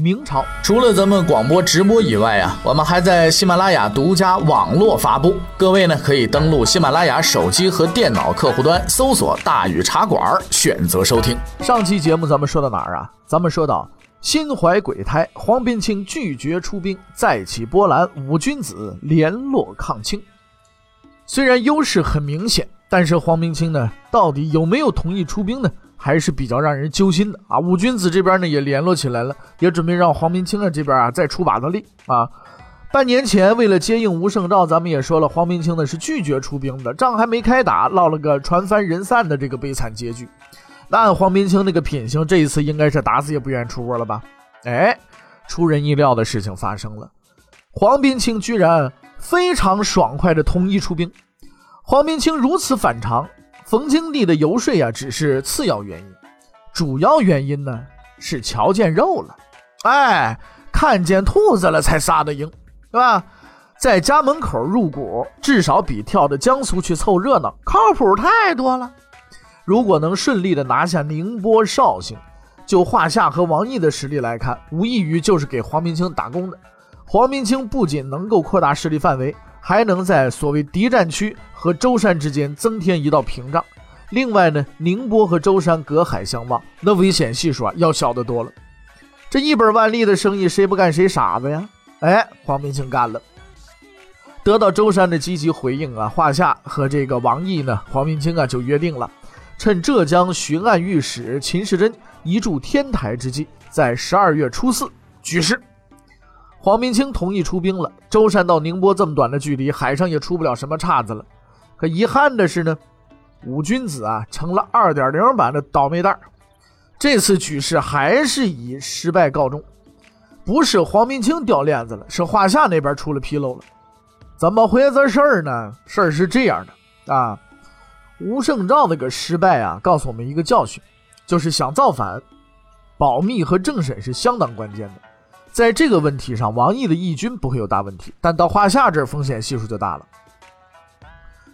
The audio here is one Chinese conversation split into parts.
明朝除了咱们广播直播以外啊，我们还在喜马拉雅独家网络发布。各位呢，可以登录喜马拉雅手机和电脑客户端，搜索“大禹茶馆”，选择收听。上期节目咱们说到哪儿啊？咱们说到心怀鬼胎，黄宾清拒绝出兵，再起波澜，五君子联络抗清。虽然优势很明显，但是黄宾清呢，到底有没有同意出兵呢？还是比较让人揪心的啊！五君子这边呢也联络起来了，也准备让黄明清啊这边啊再出把子力啊。半年前为了接应吴胜兆，咱们也说了，黄明清呢是拒绝出兵的，仗还没开打，落了个船翻人散的这个悲惨结局。那按黄明清那个品行，这一次应该是打死也不愿意出国了吧？哎，出人意料的事情发生了，黄宾清居然非常爽快的同意出兵。黄宾清如此反常。冯清帝的游说呀，只是次要原因，主要原因呢是瞧见肉了，哎，看见兔子了才杀的赢，是吧？在家门口入股，至少比跳到江苏去凑热闹靠谱太多了。如果能顺利的拿下宁波、绍兴，就华夏和王毅的实力来看，无异于就是给黄明清打工的。黄明清不仅能够扩大势力范围。还能在所谓敌占区和舟山之间增添一道屏障。另外呢，宁波和舟山隔海相望，那危险系数啊要小得多了。这一本万利的生意，谁不干谁傻子呀？哎，黄明清干了。得到舟山的积极回应啊，华夏和这个王毅呢，黄明清啊就约定了，趁浙江巡按御史秦世珍一驻天台之际，在十二月初四举事。黄明清同意出兵了，舟山到宁波这么短的距离，海上也出不了什么岔子了。可遗憾的是呢，五君子啊成了二点零版的倒霉蛋这次举事还是以失败告终。不是黄明清掉链子了，是华夏那边出了纰漏了。怎么回事事儿呢？事儿是这样的啊，吴胜兆那个失败啊，告诉我们一个教训，就是想造反，保密和政审是相当关键的。在这个问题上，王毅的义军不会有大问题，但到华夏这儿风险系数就大了。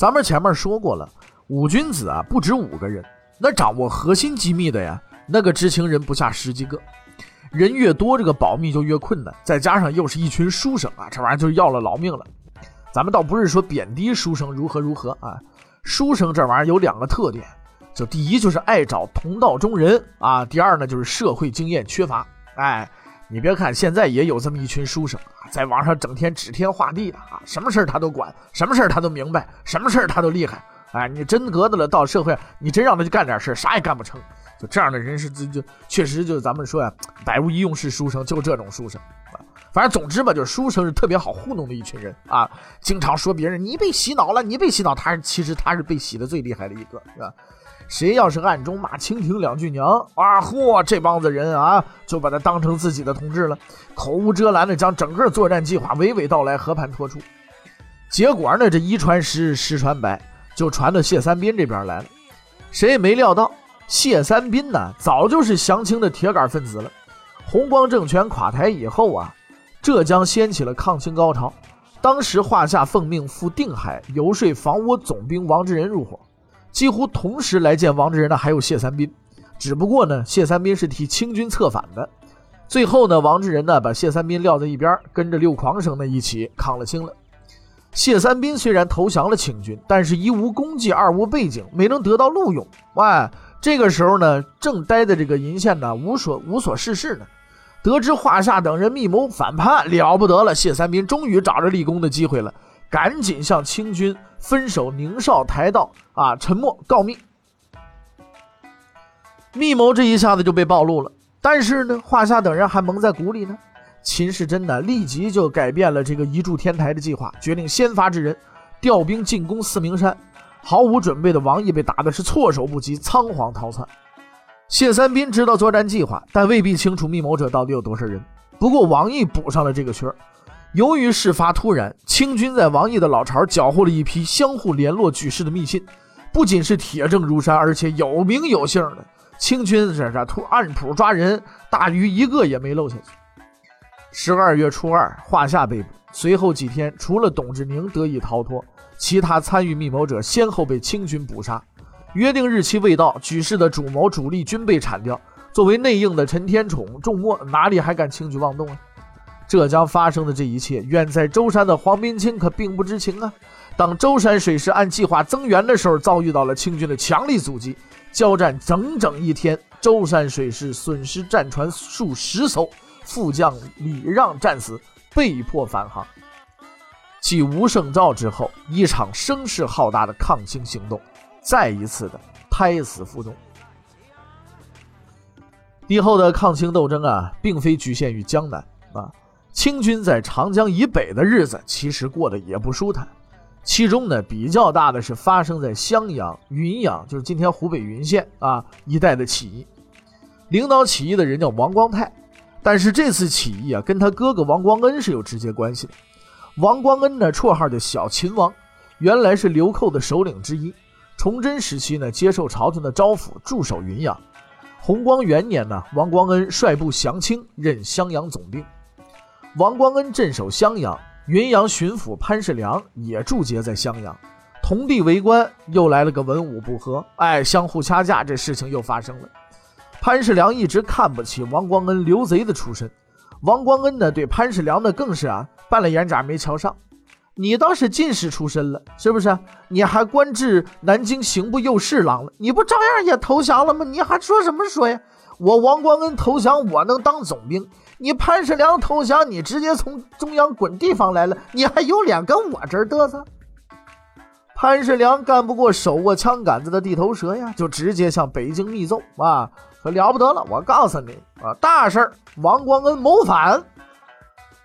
咱们前面说过了，五君子啊不止五个人，那掌握核心机密的呀，那个知情人不下十几个，人越多，这个保密就越困难。再加上又是一群书生啊，这玩意儿就要了老命了。咱们倒不是说贬低书生如何如何啊，书生这玩意儿有两个特点，就第一就是爱找同道中人啊，第二呢就是社会经验缺乏，哎。你别看现在也有这么一群书生啊，在网上整天指天画地的啊，什么事儿他都管，什么事儿他都明白，什么事儿他都厉害。哎，你真格的了，到社会你真让他去干点事儿，啥也干不成。就这样的人是就就确实就是咱们说呀，百无一用是书生，就这种书生啊。反正总之吧，就是书生是特别好糊弄的一群人啊，经常说别人你被洗脑了，你被洗脑，他其实他是被洗的最厉害的一个，是吧？谁要是暗中骂清廷两句娘啊，嚯，这帮子人啊，就把他当成自己的同志了，口无遮拦的将整个作战计划娓娓道来，和盘托出。结果呢，这一传十，十传百，就传到谢三斌这边来了。谁也没料到，谢三斌呢，早就是降清的铁杆分子了。红光政权垮台以后啊，浙江掀起了抗清高潮。当时华夏奉命赴定海游说防倭总兵王志仁入伙。几乎同时来见王志仁的还有谢三斌，只不过呢，谢三斌是替清军策反的。最后呢，王志仁呢把谢三斌撂在一边，跟着六狂生呢一起抗了清了。谢三斌虽然投降了清军，但是一无功绩，二无背景，没能得到录用。哇，这个时候呢，正待在这个银县呢，无所无所事事呢。得知华夏等人密谋反叛，了不得了！谢三斌终于找着立功的机会了。赶紧向清军分守宁绍台道啊，沉默告密。密谋这一下子就被暴露了，但是呢，华夏等人还蒙在鼓里呢。秦世珍呢，立即就改变了这个移驻天台的计划，决定先发制人，调兵进攻四明山。毫无准备的王毅被打的是措手不及，仓皇逃窜。谢三斌知道作战计划，但未必清楚密谋者到底有多少人。不过王毅补上了这个缺儿。由于事发突然，清军在王毅的老巢缴获了一批相互联络举事的密信，不仅是铁证如山，而且有名有姓的。清军这这突按谱抓人，大鱼一个也没漏下去。十二月初二，华夏被捕。随后几天，除了董志宁得以逃脱，其他参与密谋者先后被清军捕杀。约定日期未到，举事的主谋主力均被铲掉。作为内应的陈天宠、仲默哪里还敢轻举妄动啊？浙江发生的这一切，远在舟山的黄宾清可并不知情啊。当舟山水师按计划增援的时候，遭遇到了清军的强力阻击，交战整整一天，舟山水师损失战船数十艘，副将李让战死，被迫返航。继吴胜兆之后，一场声势浩大的抗清行动，再一次的胎死腹中。帝后的抗清斗争啊，并非局限于江南啊。清军在长江以北的日子，其实过得也不舒坦。其中呢，比较大的是发生在襄阳、云阳，就是今天湖北云县啊一带的起义。领导起义的人叫王光泰，但是这次起义啊，跟他哥哥王光恩是有直接关系的。王光恩呢，绰号叫小秦王，原来是流寇的首领之一。崇祯时期呢，接受朝廷的招抚，驻守云阳。弘光元年呢，王光恩率部降清，任襄阳总兵。王光恩镇守襄阳，云阳巡抚潘世良也驻节在襄阳，同地为官，又来了个文武不和，哎，相互掐架，这事情又发生了。潘世良一直看不起王光恩刘贼的出身，王光恩呢对潘世良呢更是啊半了眼眨没瞧上。你倒是进士出身了，是不是？你还官至南京刑部右侍郎了，你不照样也投降了吗？你还说什么说呀？我王光恩投降，我能当总兵。你潘世良投降，你直接从中央滚地方来了，你还有脸跟我这儿嘚瑟？潘世良干不过手握枪杆子的地头蛇呀，就直接向北京密奏啊，说了不得了，我告诉你啊，大事儿，王光恩谋反。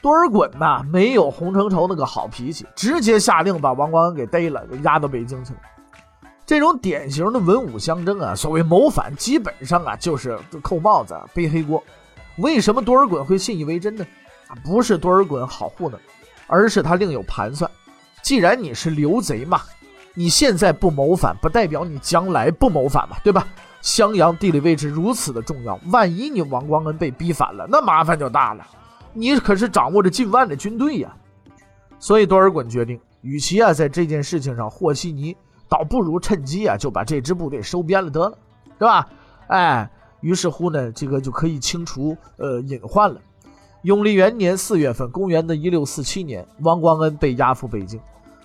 多尔衮呐，没有洪承畴那个好脾气，直接下令把王光恩给逮了，给押到北京去了。这种典型的文武相争啊，所谓谋反，基本上啊就是扣帽子、背黑锅。为什么多尔衮会信以为真呢？啊，不是多尔衮好糊弄，而是他另有盘算。既然你是刘贼嘛，你现在不谋反，不代表你将来不谋反嘛，对吧？襄阳地理位置如此的重要，万一你王光恩被逼反了，那麻烦就大了。你可是掌握着近万的军队呀。所以多尔衮决定，与其啊在这件事情上和稀泥，倒不如趁机啊就把这支部队收编了得了，是吧？哎。于是乎呢，这个就可以清除呃隐患了。永历元年四月份，公元的一六四七年，王光恩被押赴北京，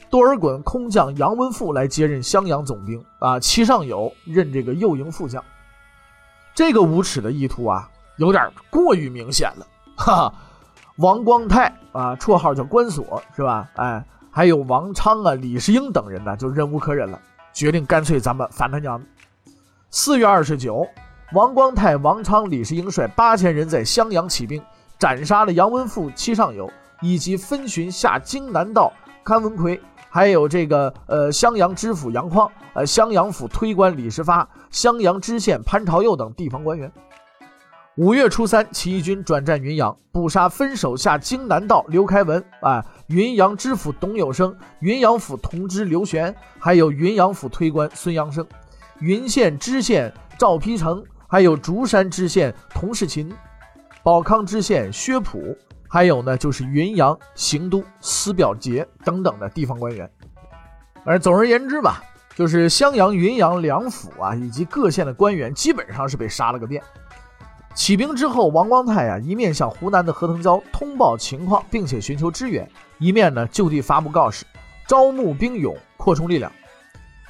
多尔衮空降杨文富来接任襄阳总兵啊，其上有任这个右营副将。这个无耻的意图啊，有点过于明显了。哈，王光泰啊，绰号叫关锁，是吧？哎，还有王昌啊、李世英等人呢，就忍无可忍了，决定干脆咱们反他娘。四月二十九。王光泰、王昌、李世英率八千人在襄阳起兵，斩杀了杨文富、戚尚友，以及分巡下京南道甘文奎，还有这个呃襄阳知府杨匡、呃襄阳府推官李世发、襄阳知县潘朝佑等地方官员。五月初三，起义军转战云阳，捕杀分守下京南道刘开文、啊云阳知府董有生、云阳府同知刘玄，还有云阳府推官孙阳生、云县知县赵丕成。还有竹山知县童世勤、保康知县薛普，还有呢就是云阳行都司表节等等的地方官员。而总而言之吧，就是襄阳、云阳两府啊，以及各县的官员基本上是被杀了个遍。起兵之后，王光泰啊一面向湖南的何腾蛟通报情况，并且寻求支援，一面呢就地发布告示，招募兵勇，扩充力量。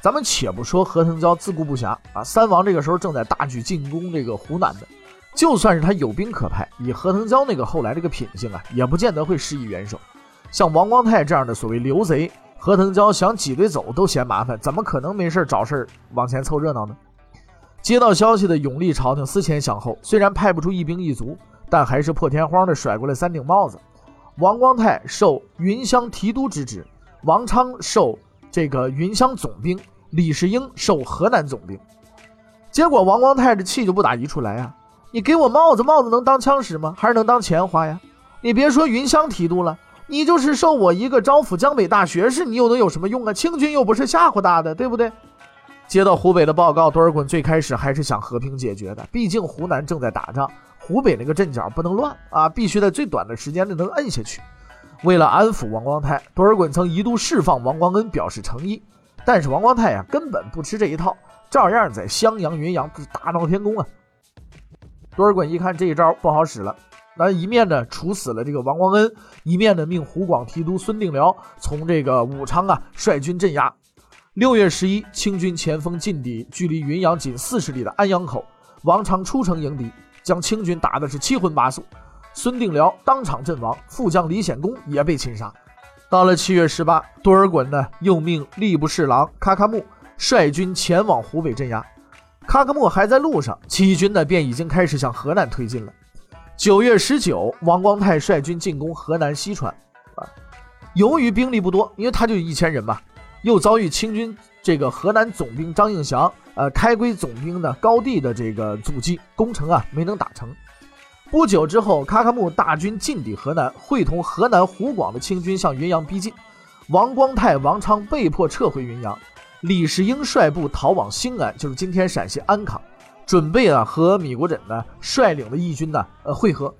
咱们且不说何腾蛟自顾不暇啊，三王这个时候正在大举进攻这个湖南的，就算是他有兵可派，以何腾蛟那个后来这个品性啊，也不见得会施以援手。像王光泰这样的所谓刘贼，何腾蛟想挤兑走都嫌麻烦，怎么可能没事找事往前凑热闹呢？接到消息的永历朝廷思前想后，虽然派不出一兵一卒，但还是破天荒的甩过来三顶帽子。王光泰受云乡提督之职，王昌受。这个云乡总兵李世英受河南总兵，结果王光泰这气就不打一处来啊！你给我帽子，帽子能当枪使吗？还是能当钱花呀？你别说云乡提督了，你就是受我一个招抚江北大学士，你又能有什么用啊？清军又不是吓唬大的，对不对？接到湖北的报告，多尔衮最开始还是想和平解决的，毕竟湖南正在打仗，湖北那个阵脚不能乱啊，必须在最短的时间内能摁下去。为了安抚王光泰，多尔衮曾一度释放王光恩，表示诚意。但是王光泰呀，根本不吃这一套，照样在襄阳、云阳大闹天宫啊。多尔衮一看这一招不好使了，那一面呢处死了这个王光恩，一面呢命湖广提督孙定辽从这个武昌啊率军镇压。六月十一，清军前锋进抵距离云阳仅四十里的安阳口，王昌出城迎敌，将清军打的是七荤八素。孙定辽当场阵亡，副将李显恭也被擒杀。到了七月十八，多尔衮呢又命吏部侍郎卡卡木率军前往湖北镇压。卡卡木还在路上，起义军呢便已经开始向河南推进了。九月十九，王光泰率军进攻河南西川，啊，由于兵力不多，因为他就一千人嘛。又遭遇清军这个河南总兵张应祥，呃，开归总兵的高地的这个阻击，攻城啊没能打成。不久之后，卡卡木大军进抵河南，会同河南湖广的清军向云阳逼近。王光泰、王昌被迫撤回云阳，李世英率部逃往兴安，就是今天陕西安康，准备啊和米国缜呢率领的义军呢呃会合。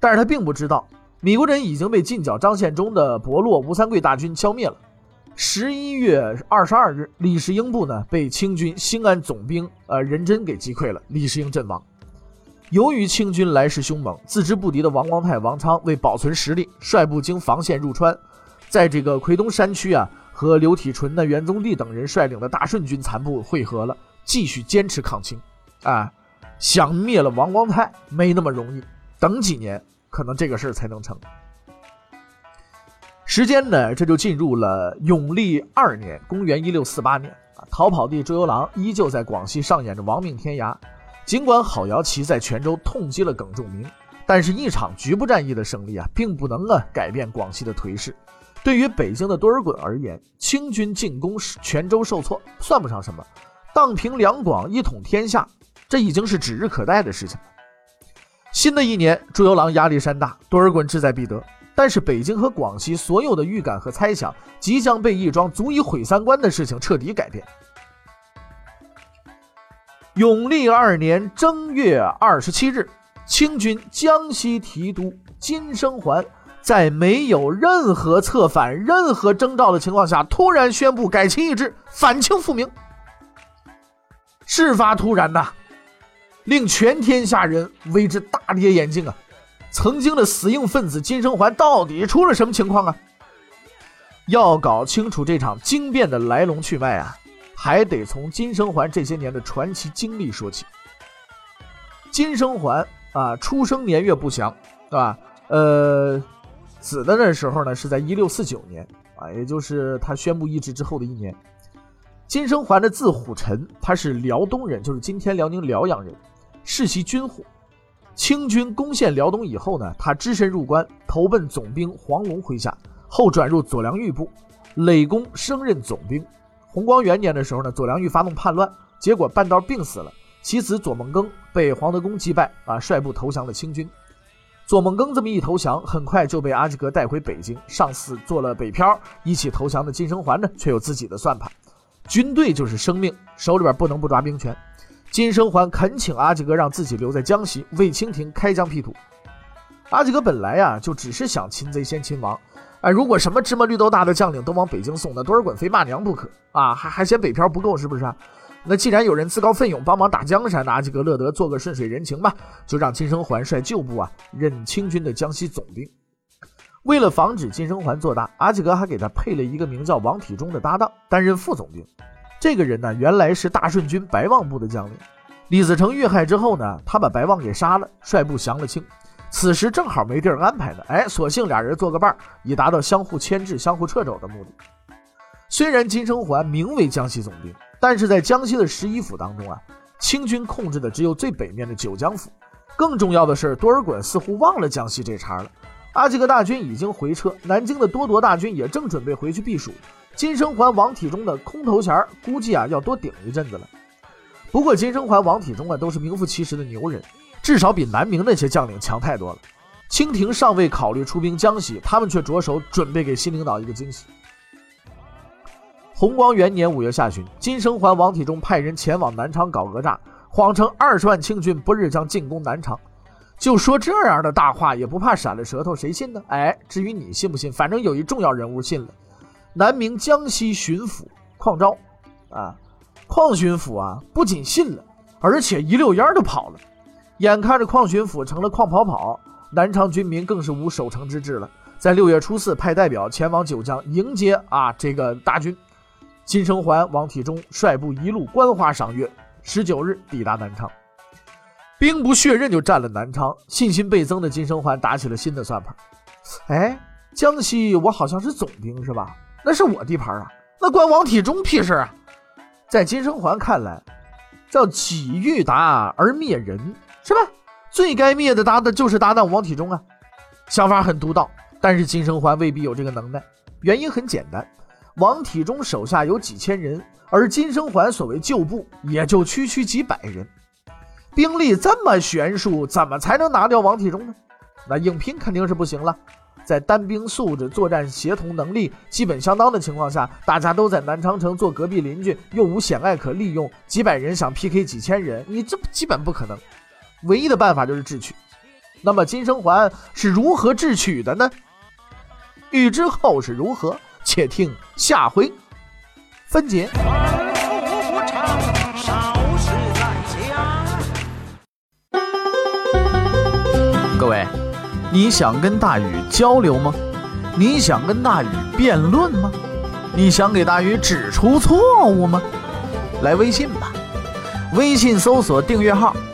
但是他并不知道，米国缜已经被进剿张献忠的伯洛吴三桂大军消灭了。十一月二十二日，李世英部呢被清军兴安总兵呃任真给击溃了，李世英阵亡。由于清军来势凶猛，自知不敌的王光泰、王昌为保存实力，率部经防线入川，在这个夔东山区啊，和刘体纯的袁宗帝等人率领的大顺军残部会合了，继续坚持抗清。啊，想灭了王光泰没那么容易，等几年可能这个事儿才能成。时间呢，这就进入了永历二年，公元一六四八年啊。逃跑的周游郎依旧在广西上演着亡命天涯。尽管郝瑶琪在泉州痛击了耿仲明，但是一场局部战役的胜利啊，并不能啊改变广西的颓势。对于北京的多尔衮而言，清军进攻泉州受挫算不上什么，荡平两广，一统天下，这已经是指日可待的事情了。新的一年，朱由榔压力山大，多尔衮志在必得。但是北京和广西所有的预感和猜想，即将被一桩足以毁三观的事情彻底改变。永历二年正月二十七日，清军江西提督金生桓在没有任何策反、任何征兆的情况下，突然宣布改旗易帜，反清复明。事发突然呐，令全天下人为之大跌眼镜啊！曾经的死硬分子金生桓到底出了什么情况啊？要搞清楚这场惊变的来龙去脉啊，还得从金生桓这些年的传奇经历说起。金生桓啊，出生年月不详，对吧？呃，死的那时候呢，是在一六四九年啊，也就是他宣布易帜之后的一年。金生桓的字虎臣，他是辽东人，就是今天辽宁辽阳人，世袭军户。清军攻陷辽东以后呢，他只身入关，投奔总兵黄龙麾下，后转入左良玉部，累功升任总兵。弘光元年的时候呢，左良玉发动叛乱，结果半道病死了，其子左梦庚被黄德功击败，啊，率部投降了清军。左梦庚这么一投降，很快就被阿济格带回北京，上司做了北漂，一起投降的金生桓呢，却有自己的算盘，军队就是生命，手里边不能不抓兵权。金生桓恳请阿济格让自己留在江西为清廷开疆辟土。阿济格本来呀就只是想擒贼先擒王，哎，如果什么芝麻绿豆大的将领都往北京送，那多尔衮非骂娘不可啊！还还嫌北漂不够是不是？啊那既然有人自告奋勇帮忙打江山，那阿济格乐得做个顺水人情吧，就让金生桓率旧部啊任清军的江西总兵。为了防止金生桓做大，阿济格还给他配了一个名叫王体中的搭档，担任副总兵。这个人呢，原来是大顺军白望部的将领。李自成遇害之后呢，他把白望给杀了，率部降了清。此时正好没地儿安排呢，哎，索性俩人做个伴儿，以达到相互牵制、相互掣肘的目的。虽然金生桓名为江西总兵，但是在江西的十一府当中啊，清军控制的只有最北面的九江府。更重要的是，多尔衮似乎忘了江西这茬了。阿济格大军已经回撤，南京的多铎大军也正准备回去避暑。金生桓、王体中的空头衔估计啊要多顶一阵子了。不过金生桓、王体中啊都是名副其实的牛人，至少比南明那些将领强太多了。清廷尚未考虑出兵江西，他们却着手准备给新领导一个惊喜。弘光元年五月下旬，金生桓、王体中派人前往南昌搞讹诈，谎称二十万清军不日将进攻南昌。就说这样的大话，也不怕闪了舌头，谁信呢？哎，至于你信不信，反正有一重要人物信了。南明江西巡抚邝昭，啊，邝巡抚啊，不仅信了，而且一溜烟就跑了。眼看着邝巡抚成了邝跑跑，南昌军民更是无守城之志了。在六月初四，派代表前往九江迎接啊这个大军。金生桓、王体中率部一路观花赏月，十九日抵达南昌，兵不血刃就占了南昌。信心倍增的金生桓打起了新的算盘。哎，江西我好像是总兵是吧？那是我地盘啊，那关王体中屁事啊！在金生桓看来，叫己欲达而灭人，是吧？最该灭的搭的就是搭档王体中啊。想法很独到，但是金生桓未必有这个能耐。原因很简单，王体中手下有几千人，而金生桓所谓旧部也就区区几百人，兵力这么悬殊，怎么才能拿掉王体中呢？那硬拼肯定是不行了。在单兵素质、作战协同能力基本相当的情况下，大家都在南昌城做隔壁邻居，又无险隘可利用，几百人想 PK 几千人，你这基本不可能。唯一的办法就是智取。那么金生桓是如何智取的呢？欲知后事如何，且听下回分解。各位。你想跟大禹交流吗？你想跟大禹辩论吗？你想给大禹指出错误吗？来微信吧，微信搜索订阅号“